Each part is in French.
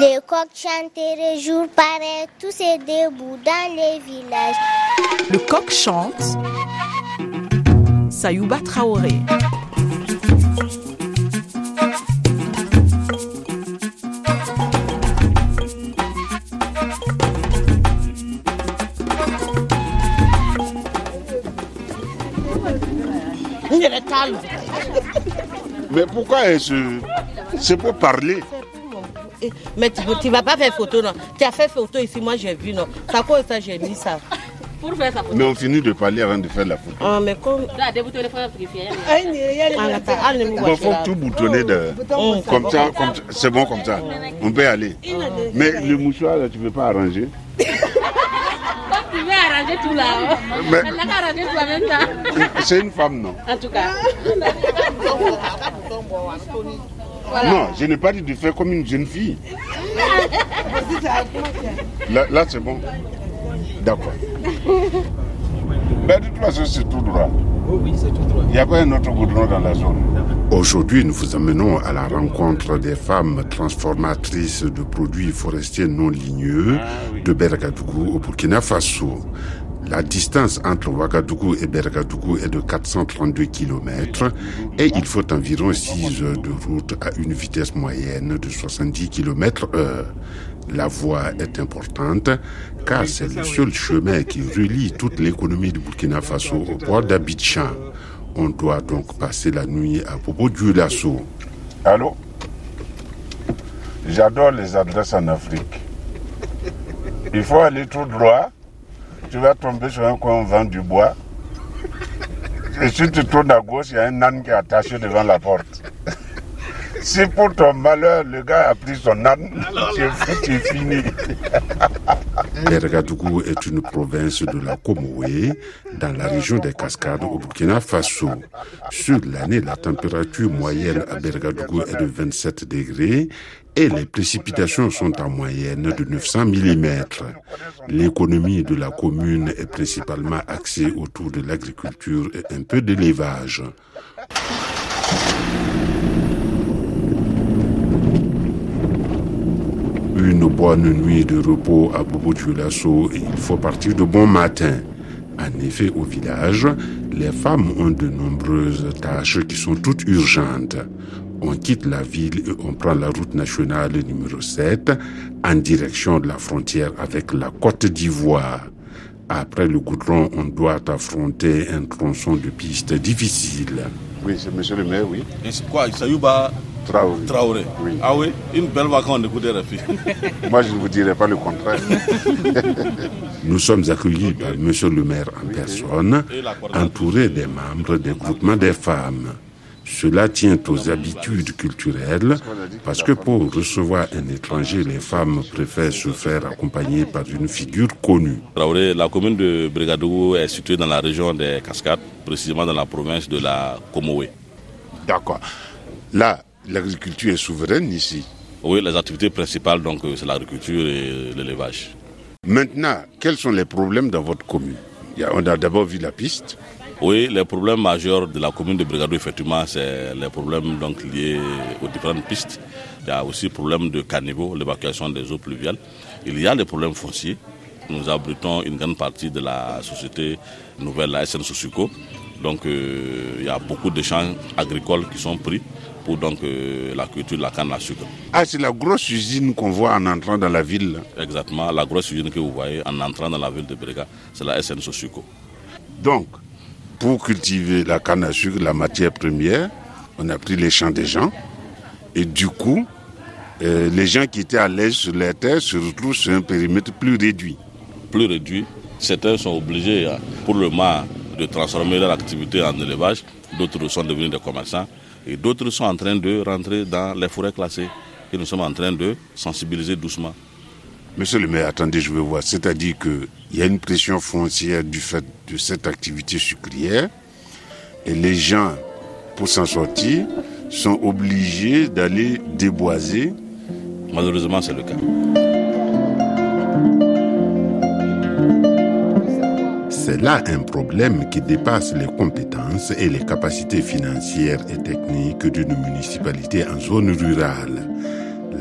Les coqs chanteraient jour pareil, tous et debout dans les villages. Le coq chante. Sayouba Traoré. Mais pourquoi est-ce C'est pour parler. Mais tu, tu vas pas faire photo, non Tu as fait photo ici, moi j'ai vu, non Ça quoi ça, j'ai mis ça? Pour faire sa photo. Mais on finit de parler avant de faire la photo. Ah, mais comme... Ah, ah, ne Il faut tout boutonner de... Hum, comme ça, comme ça. C'est bon comme ça. On peut aller. Mais le mouchoir, là, tu ne peux pas arranger? Tu veux arranger tout là. Mais- Elle n'a qu'à arranger tout en même temps. C'est une femme, non? En tout cas. Non, je n'ai pas dit de faire comme une jeune fille. Là, là, c'est bon. D'accord. Mais de toute façon, c'est tout droit. Il n'y a pas un autre goudron dans la zone. Aujourd'hui, nous vous amenons à la rencontre des femmes transformatrices de produits forestiers non ligneux de Bergadougou au Burkina Faso. La distance entre Ouagadougou et Bergadougou est de 432 km et il faut environ 6 heures de route à une vitesse moyenne de 70 km heure. La voie est importante car c'est le seul chemin qui relie toute l'économie du Burkina Faso au port d'Abidjan. On doit donc passer la nuit à Bobo Dioulasso. Allô? J'adore les adresses en Afrique. Il faut aller tout droit. Tu vas tomber sur un coin on vend du bois. Et si tu tournes à gauche, il y a un âne qui est attaché devant la porte. Si pour ton malheur, le gars a pris son âne, tu es fini. Bergadougou est une province de la Comoé, dans la région des Cascades au Burkina Faso. Sur l'année, la température moyenne à Bergadougou est de 27 degrés et les précipitations sont en moyenne de 900 mm. L'économie de la commune est principalement axée autour de l'agriculture et un peu d'élevage. Une bonne nuit de repos à Bobo Dioulasso et il faut partir de bon matin. En effet, au village, les femmes ont de nombreuses tâches qui sont toutes urgentes. On quitte la ville et on prend la route nationale numéro 7 en direction de la frontière avec la Côte d'Ivoire. Après le goudron, on doit affronter un tronçon de piste difficile. Oui, c'est monsieur le maire, oui. Et c'est quoi Sayouba Traoré. Traoré Oui. Ah oui Une belle vacance de refus. Moi, je ne vous dirai pas le contraire. Nous sommes accueillis par Monsieur le maire en personne, entouré des membres des groupements des femmes. Cela tient aux habitudes culturelles, parce que pour recevoir un étranger, les femmes préfèrent se faire accompagner par une figure connue. Traoré, la commune de Brigadougou est située dans la région des Cascades, précisément dans la province de la Comoé. D'accord. Là, l'agriculture est souveraine ici. Oui, les activités principales, donc, euh, c'est l'agriculture et l'élevage. Maintenant, quels sont les problèmes dans votre commune? On a d'abord vu la piste. Oui, les problèmes majeurs de la commune de Brigadougou, effectivement, c'est les problèmes donc, liés aux différentes pistes. Il y a aussi le problème de caniveau, l'évacuation des eaux pluviales. Il y a des problèmes fonciers. Nous abritons une grande partie de la société nouvelle, la SN Sosuco. Donc, euh, il y a beaucoup de champs agricoles qui sont pris pour donc, euh, la culture de la canne à sucre. Ah, c'est la grosse usine qu'on voit en entrant dans la ville. Exactement, la grosse usine que vous voyez en entrant dans la ville de Brega, c'est la SN Sosuco. Donc, pour cultiver la canne à sucre, la matière première, on a pris les champs des gens. Et du coup, euh, les gens qui étaient à l'aise sur les terres se retrouvent sur un périmètre plus réduit. plus réduit. Certains sont obligés, hein, pour le moment, de transformer leur activité en élevage. D'autres sont devenus des commerçants. Et d'autres sont en train de rentrer dans les forêts classées. Et nous sommes en train de sensibiliser doucement. Monsieur le maire, attendez, je veux voir. C'est-à-dire qu'il y a une pression foncière du fait de cette activité sucrière. Et les gens, pour s'en sortir, sont obligés d'aller déboiser. Malheureusement, c'est le cas. C'est là un problème qui dépasse les compétences et les capacités financières et techniques d'une municipalité en zone rurale.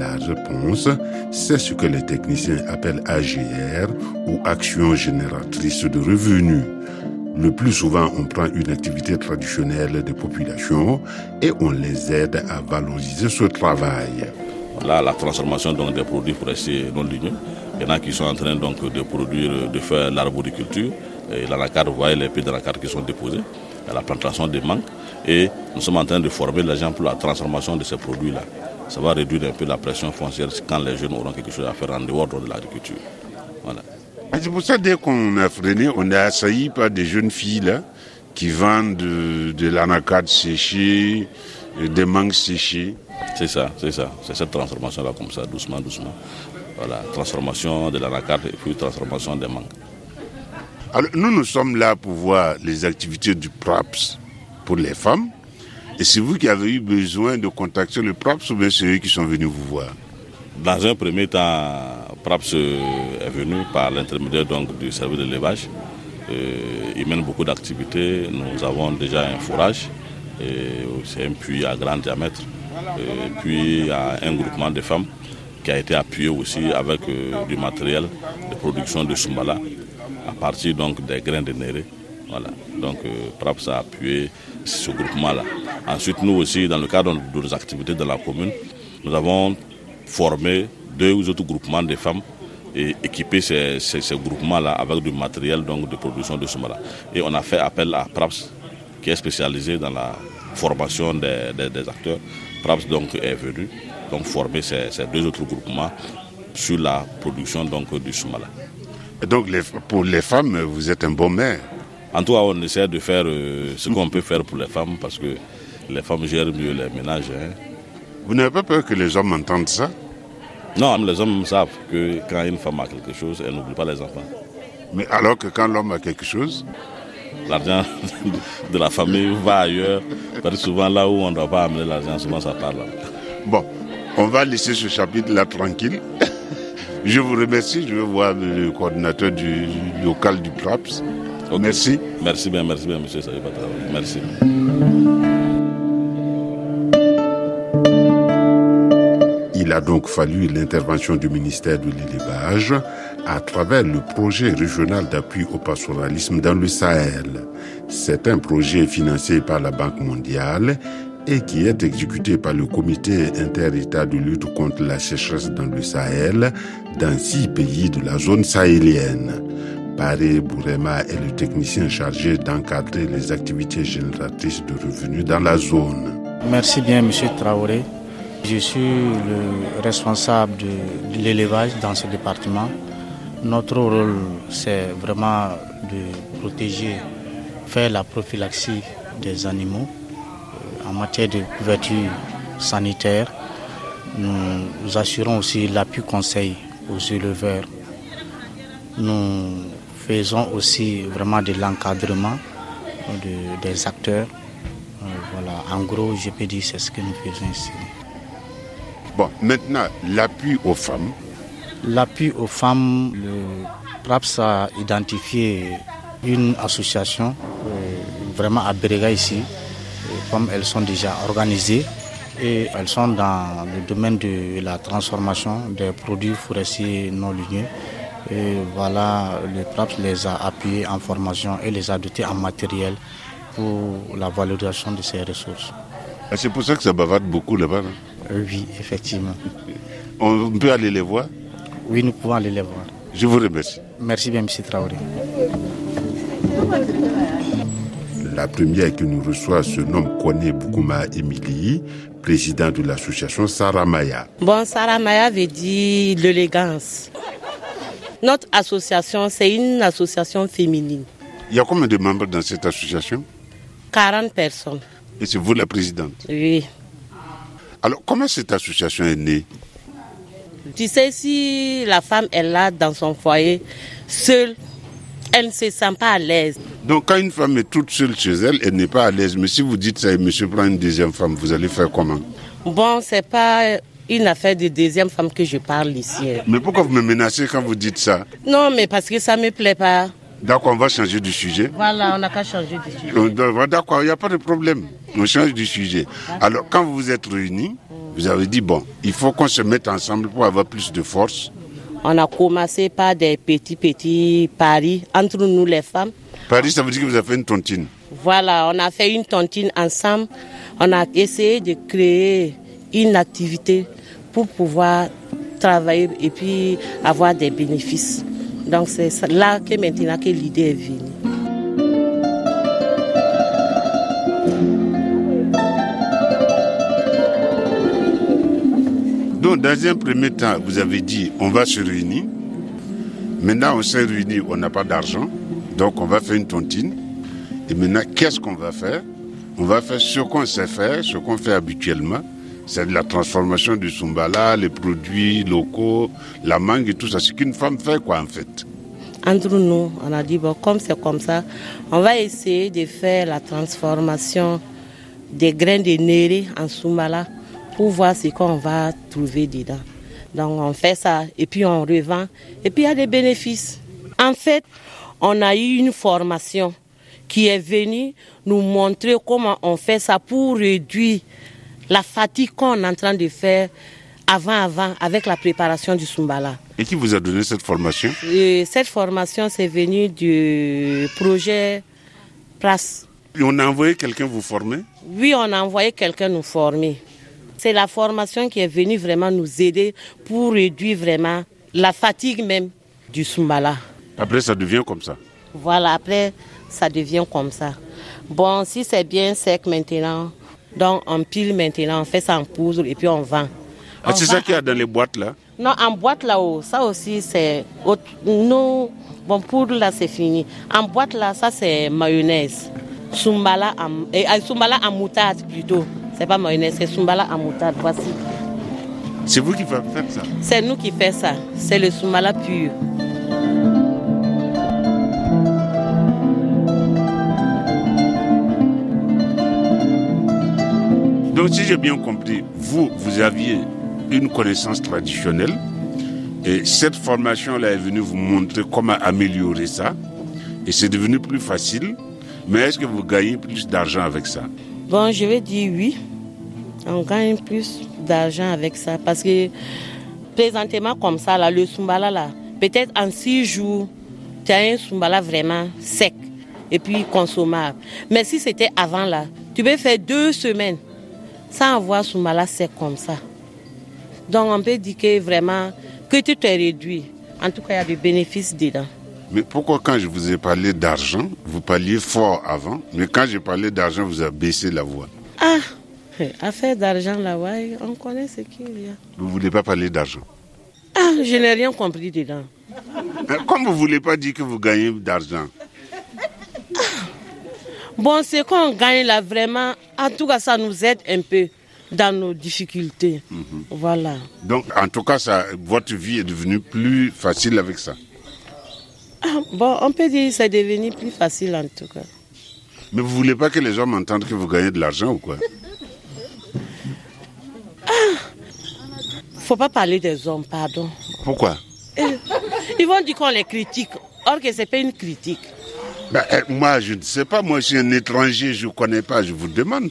La réponse, c'est ce que les techniciens appellent AGR ou Action génératrice de revenus. Le plus souvent, on prend une activité traditionnelle des populations et on les aide à valoriser ce travail. Là, la transformation des produits forestiers non ligneux. Il y en a qui sont en train de produire, de faire l'arboriculture. Et la carte, vous voyez les pieds dans la carte qui sont déposés. la plantation des mangues. Et nous sommes en train de former les gens pour la transformation de ces produits-là. Ça va réduire un peu la pression foncière quand les jeunes auront quelque chose à faire en dehors de l'agriculture. Voilà. C'est pour ça dès qu'on a freiné, on est assailli par des jeunes filles là, qui vendent de, de l'anacade séchée, des mangues séchées. C'est ça, c'est ça. C'est cette transformation-là comme ça, doucement, doucement. Voilà, transformation de l'anacade et puis transformation des mangues. Alors, nous, nous sommes là pour voir les activités du PRAPS pour les femmes. Et c'est vous qui avez eu besoin de contacter le PRAPS ou bien c'est eux qui sont venus vous voir? Dans un premier temps, PRAPS est venu par l'intermédiaire du service de l'élevage. Euh, il mène beaucoup d'activités. Nous avons déjà un fourrage, c'est un puits à grand diamètre. Puis il y a un groupement de femmes qui a été appuyé aussi avec euh, du matériel de production de Sumbala à partir donc des grains de néré. Voilà. Donc euh, PRAPS a appuyé ce groupement-là. Ensuite, nous aussi, dans le cadre de nos activités dans la commune, nous avons formé deux ou autres groupements de femmes et équipé ces, groupements-là avec du matériel donc, de production de Soumala. Et on a fait appel à PRAPS, qui est spécialisé dans la formation des, acteurs. PRAPS donc, est venu donc, former ces, deux autres groupements sur la production donc, du Soumala. Et donc, pour les femmes, vous êtes un bon maire En tout cas, on essaie de faire euh, ce qu'on peut faire pour les femmes parce que les femmes gèrent mieux les ménages. Hein. Vous n'avez pas peur que les hommes entendent ça? Non, les hommes savent que quand une femme a quelque chose, elle n'oublie pas les enfants. Mais alors que quand l'homme a quelque chose? L'argent de la famille va ailleurs. Parce que souvent là où on ne doit pas amener l'argent, souvent ça parle. Bon, on va laisser ce chapitre-là tranquille. Je vous remercie. Je vais voir le coordinateur du local du PRAPS. Merci. Merci bien, merci bien, monsieur Merci. Il a donc fallu l'intervention du ministère de l'élevage à travers le projet régional d'appui au pastoralisme dans le Sahel. C'est un projet financé par la Banque mondiale et qui est exécuté par le comité inter-État de lutte contre la sécheresse dans le Sahel dans six pays de la zone sahélienne. Baré Bourema est le technicien chargé d'encadrer les activités génératrices de revenus dans la zone. Merci bien, Monsieur Traoré. Je suis le responsable de, l'élevage dans ce département. Notre rôle, c'est vraiment de protéger, faire la prophylaxie des animaux euh, en matière de couverture sanitaire. Nous assurons aussi l'appui conseil aux éleveurs. Nous faisons aussi vraiment de l'encadrement des acteurs. Euh, voilà, en gros, je peux dire c'est ce que nous faisons ici. Bon, maintenant, l'appui aux femmes. L'appui aux femmes, le PRAPS a identifié une association euh, vraiment à Berega ici. Femmes, elles sont déjà organisées et elles sont dans le domaine de la transformation des produits forestiers non ligneux. Et voilà, le PRAPS les a appuyés en formation et les a dotés en matériel pour la valorisation de ces ressources. C'est pour ça que ça bavarde beaucoup là-bas. Oui, effectivement. On peut aller les voir Oui, nous pouvons aller les voir. Je vous remercie. Merci bien, M. Traoré. La première qui nous reçoit se nomme Kone Boukouma Emily, président de l'association Saramaya. Bon, Saramaya veut dire l'élégance. Notre association, c'est une association féminine. Il y a combien de membres dans cette association? 40 personnes. Et c'est vous la présidente? Oui. Alors, comment cette association est née Tu sais, si la femme est là dans son foyer, seule, elle ne se sent pas à l'aise. Donc, quand une femme est toute seule chez elle, elle n'est pas à l'aise. Mais si vous dites ça et monsieur prend une deuxième femme, vous allez faire comment Bon, c'est pas une affaire de deuxième femme que je parle ici. Mais pourquoi vous me menacez quand vous dites ça Non, mais parce que ça ne me plaît pas. D'accord, on va changer du sujet. Voilà, on n'a qu'à changer du sujet. D'accord, il n'y a pas de problème. On change du sujet. Alors, quand vous vous êtes réunis, Vous avez dit, bon, il faut qu'on se mette ensemble pour avoir plus de force. On a commencé par des petits, petits paris entre nous les femmes. Paris, ça veut dire que vous avez fait une tontine. Voilà, on a fait une tontine ensemble. On a essayé de créer une activité pour pouvoir travailler et puis avoir des bénéfices. Donc c'est là que maintenant que l'idée est venue. Donc dans un premier temps, vous avez dit on va se réunir. Maintenant on s'est réunis, on n'a pas d'argent. Donc on va faire une tontine. Et maintenant, qu'est-ce qu'on va faire? On va faire ce qu'on sait faire, ce qu'on fait habituellement. C'est de la transformation du sumbala, les produits locaux, la mangue et tout ça. Ce qu'une femme fait, quoi, en fait. Entre nous, on a dit, bon, comme c'est comme ça, on va essayer de faire la transformation des grains de néré en sumbala pour voir ce qu'on va trouver dedans. Donc on fait ça et puis on revend et puis il y a des bénéfices. En fait, on a eu une formation qui est venue nous montrer comment on fait ça pour réduire la fatigue qu'on est en train de faire avant, avant, avec la préparation du Sumbala. Et qui vous a donné cette formation? Cette formation, c'est venu du projet PRAS. Et on a envoyé quelqu'un vous former? Oui, on a envoyé quelqu'un nous former. C'est la formation qui est venue vraiment nous aider pour réduire vraiment la fatigue même du Sumbala. Après, ça devient comme ça? Voilà, après, ça devient comme ça. Bon, si c'est bien sec maintenant, donc on pile maintenant, on fait ça en poudre et puis on vend. Ah, c'est ça qu'il y a dans les boîtes là Non, en boîte là-haut, ça aussi c'est. Nous, bon, poudre là c'est fini. En boîte là, ça c'est mayonnaise. Sumbala en, et, sumbala en moutarde plutôt. C'est pas mayonnaise, c'est sumbala en moutarde. Voici. C'est vous qui faites ça? C'est nous qui faisons ça. C'est le sumbala pur. Donc si j'ai bien compris, vous, vous aviez une connaissance traditionnelle et cette formation-là est venue vous montrer comment améliorer ça et c'est devenu plus facile. Mais est-ce que vous gagnez plus d'argent avec ça? Bon, je vais dire oui. On gagne plus d'argent avec ça parce que présentement comme ça, là, le Sumbala, là, peut-être en six jours, tu as un Sumbala vraiment sec et puis consommable. Mais si c'était avant là, tu peux faire deux semaines sans avoir Sumbala sec comme ça. Donc on peut dire que vraiment, que tu t'es réduit. En tout cas, il y a des bénéfices dedans. Mais pourquoi quand je vous ai parlé d'argent, vous parliez fort avant, mais quand j'ai parlé d'argent, vous avez baissé la voix? Ah, affaire d'argent là, ouais, on connaît ce qu'il y a. Vous ne voulez pas parler d'argent? Ah, je n'ai rien compris dedans. Comme vous ne voulez pas dire que vous gagnez d'argent Bon, c'est qu'on gagne là vraiment, en tout cas, ça nous aide un peu dans nos difficultés. Voilà. Donc, en tout cas, ça, votre vie est devenue plus facile avec ça Ah, bon, on peut dire que c'est devenu plus facile en tout cas. Mais vous voulez pas que les gens entendent que vous gagnez de l'argent ou quoi? Faut pas parler des hommes, pardon. Pourquoi? Ils vont dire qu'on les critique, or que c'est pas une critique. Ben, eh, Moi, je ne sais pas. Moi, je suis un étranger, je ne connais pas, je vous demande.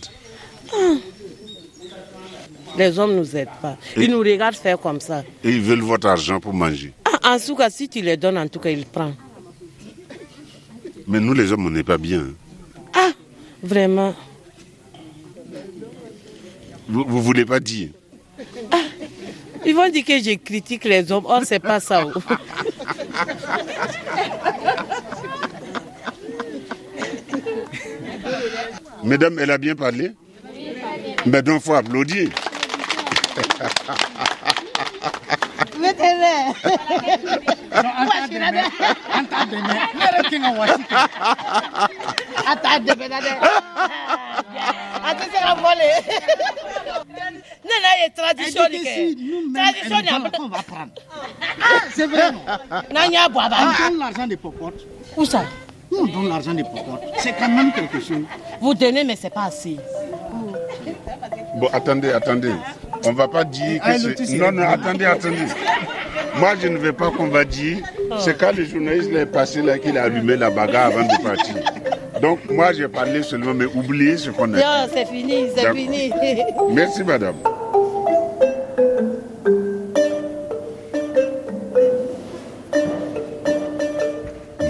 Les hommes nous aident pas. Ils nous regardent faire comme ça. Et ils veulent votre argent pour manger. Ah, en tout cas, si tu les donnes, en tout cas, ils prennent. Mais nous, les hommes, on n'est pas bien. Ah, vraiment. Vous ne voulez pas dire Ils vont dire que je critique les hommes. Or, c'est pas ça. Mesdames, elle a bien parlé Mais donc, il faut applaudir. Nana ye tradition de kɛ. Tradition de on va prendre. C'est vrai. non? N'an y'a bɔ a b'a On donne l'argent des popotes. Où ça? Nous, on donne l'argent des popotes. C'est quand même quelque chose. Vous donnez, mais c'est pas assez. Bon, attendez, attendez. On ne va pas dire que c'est... Non, non, attendez, attendez. Moi, je ne veux pas qu'on va dire. C'est quand le journaliste est passé là qu'il a allumé la bagarre avant de partir. Donc, moi, j'ai parlé seulement, mais oubliez ce qu'on a Non, c'est fini, c'est fini. dit. Merci, madame.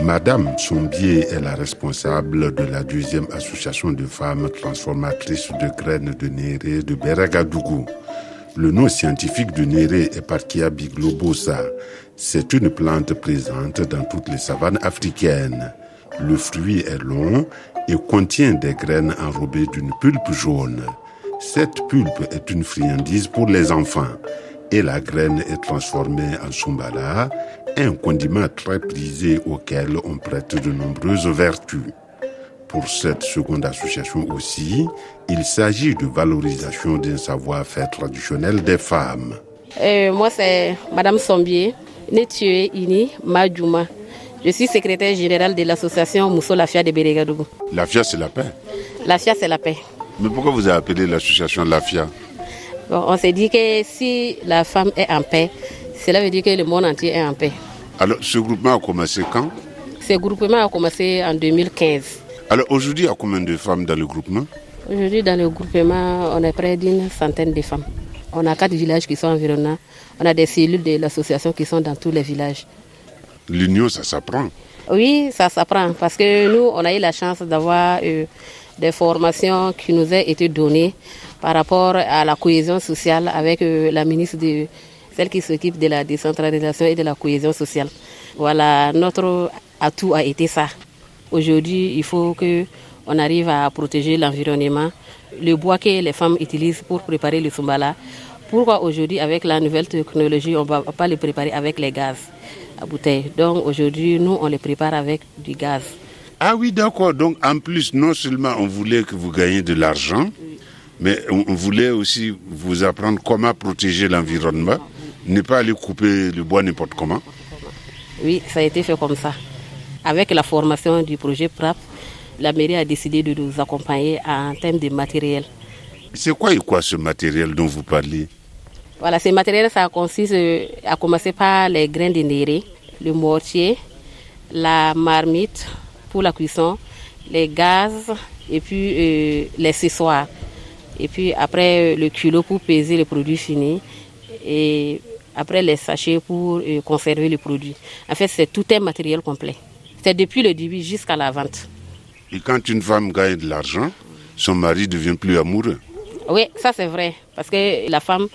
Madame Sombier est la responsable de la deuxième association de femmes transformatrices de graines de néré de Beragadougou. Le nom scientifique de néré est Parkia biglobosa. C'est une plante présente dans toutes les savanes africaines. Le fruit est long et contient des graines enrobées d'une pulpe jaune. Cette pulpe est une friandise pour les enfants et la graine est transformée en sumbala, un condiment très prisé auquel on prête de nombreuses vertus. Pour cette seconde association aussi, il s'agit de valorisation d'un savoir-faire traditionnel des femmes. Euh, moi, c'est Madame Sombier, Netue Ini Madjouma. Je suis secrétaire générale de l'association Mousso Lafia de Bérégadougou. Lafia, c'est la paix Lafia, c'est la paix. Mais pourquoi vous avez appelé l'association Lafia On s'est dit que si la femme est en paix, cela veut dire que le monde entier est en paix. Alors, ce groupement a commencé quand Ce groupement a commencé en 2015. Alors, aujourd'hui, il y a combien de femmes dans le groupement? Aujourd'hui, dans le groupement, on est près d'une centaine de femmes. On a quatre villages qui sont environnants. On a des cellules de l'association qui sont dans tous les villages. L'union, ça s'apprend Oui, ça s'apprend parce que nous, on a eu la chance d'avoir euh, des formations qui nous ont été données par rapport à la cohésion sociale avec euh, la ministre de celle qui s'occupe de la décentralisation et de la cohésion sociale. Voilà, notre atout a été ça. Aujourd'hui, il faut que on arrive à protéger l'environnement, le bois que les femmes utilisent pour préparer le sumbala. Pourquoi aujourd'hui, avec la nouvelle technologie, on ne va pas le préparer avec les gaz à bouteille? Donc aujourd'hui, nous, on les prépare avec du gaz. Ah oui, d'accord. Donc en plus, non seulement on voulait que vous gagniez de l'argent, mais on voulait aussi vous apprendre comment protéger l'environnement, ne pas aller couper le bois n'importe comment. Oui, ça a été fait comme ça. Avec la formation du projet PRAP, la mairie a décidé de nous accompagner en termes de matériel. C'est quoi et quoi ce matériel dont vous parlez Voilà, ce matériel, ça consiste à commencer par les grains de néré, le mortier, la marmite pour la cuisson, les gaz et puis euh, les accessoires. Et puis après le kilo pour peser le produit fini et après les sachets pour euh, conserver le produit. En fait, c'est tout un matériel complet. C'est depuis le début jusqu'à la vente. Et quand une femme gagne de l'argent, son mari devient plus amoureux. Oui, ça c'est vrai. Parce que la femme,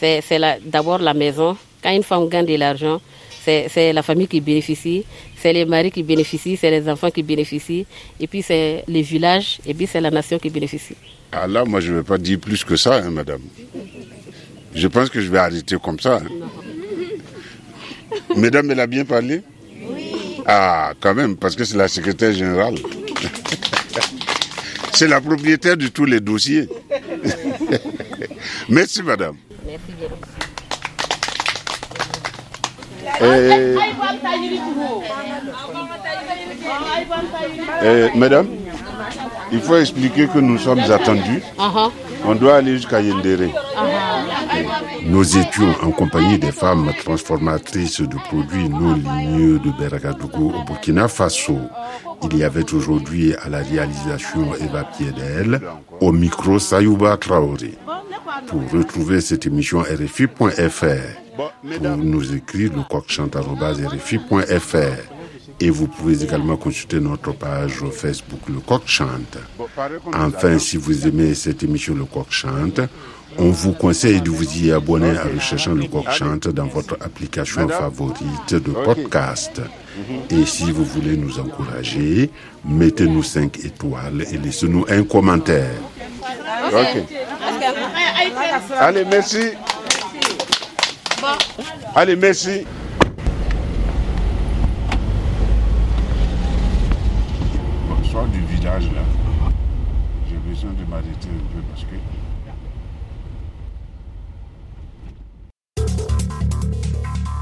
c'est d'abord la maison. Quand une femme gagne de l'argent, c'est la famille qui bénéficie, c'est les maris qui bénéficient, c'est les enfants qui bénéficient, et puis c'est les villages, et puis c'est la nation qui bénéficie. Ah là, moi je ne vais pas dire plus que ça, hein, madame. Je pense que je vais arrêter comme ça. Hein. Mesdames, elle a bien parlé? Oui. Ah, quand même, parce que c'est la secrétaire générale. c'est la propriétaire de tous les dossiers. Merci, madame. Merci bien. Et... Et, madame, il faut expliquer que nous sommes attendus. Uh-huh. On doit aller jusqu'à Yendere. Uh-huh. Nous étions en compagnie des femmes transformatrices de produits non ligneux de Beragadougou au Burkina Faso. Il y avait aujourd'hui à la réalisation Eva Piedel, au micro Sayouba Traoré. Pour retrouver cette émission RFI.fr, pour nous écrire le coq-chante.rfi.fr et vous pouvez également consulter notre page Facebook Le Coq Chante. Enfin, si vous aimez cette émission Le Coq Chante, on vous conseille de vous y abonner en recherchant Le Coq Chante dans votre application favorite de podcast. Et si vous voulez nous encourager, mettez-nous 5 étoiles et laissez-nous un commentaire. Ok. Allez, merci. Allez, merci. J'ai besoin de m'arrêter un peu